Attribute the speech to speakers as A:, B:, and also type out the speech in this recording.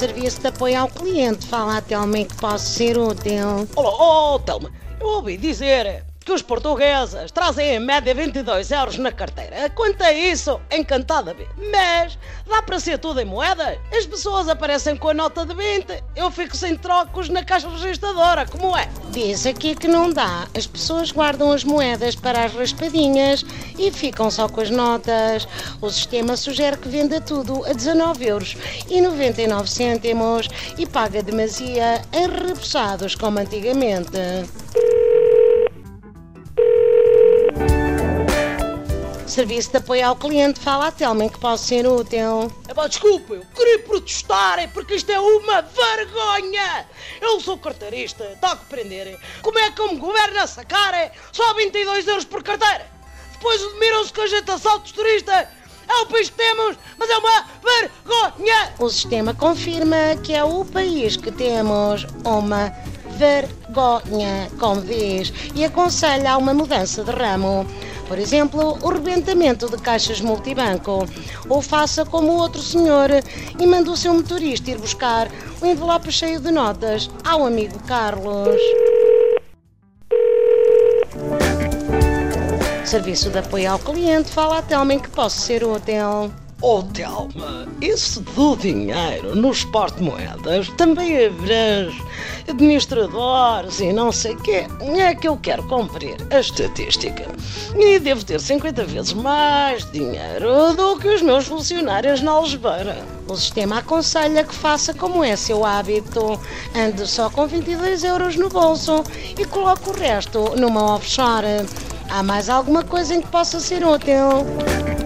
A: Serviço de apoio ao cliente. Fala a Telma que posso ser útil.
B: Olá, oh, Telma, eu ouvi dizer que os portugueses trazem em média 22 euros na carteira. Quanto a isso, encantada ver. Mas dá para ser tudo em moeda? As pessoas aparecem com a nota de 20, eu fico sem trocos na caixa registradora, como é?
A: Diz aqui que não dá. As pessoas guardam as moedas para as raspadinhas e ficam só com as notas. O sistema sugere que venda tudo a 19 euros e 99 cêntimos e paga demasia em repousados como antigamente. Serviço de apoio ao cliente, fala a Telma que posso ser útil.
B: É pá, desculpa, eu queria protestar, é porque isto é uma vergonha! Eu sou carteirista, está a compreender? Como é que eu me governo essa cara? Só 22 euros por carteira! Depois admiram-se com a gente assaltos turistas! É o país que temos, mas é uma vergonha!
A: O sistema confirma que é o país que temos uma vergonha, como diz, e aconselha a uma mudança de ramo. Por exemplo, o rebentamento de caixas multibanco. Ou faça como o outro senhor e manda o seu motorista ir buscar o envelope cheio de notas ao amigo Carlos. Serviço de apoio ao cliente, fala a Telma que posso ser útil.
B: Oh, Telma, esse do dinheiro nos porte-moedas também abrange administradores e não sei o quê. É que eu quero cumprir a estatística. E devo ter 50 vezes mais dinheiro do que os meus funcionários na algebeira.
A: O sistema aconselha que faça como é seu hábito. Ande só com 22 euros no bolso e coloque o resto numa offshore. Há mais alguma coisa em que possa ser útil?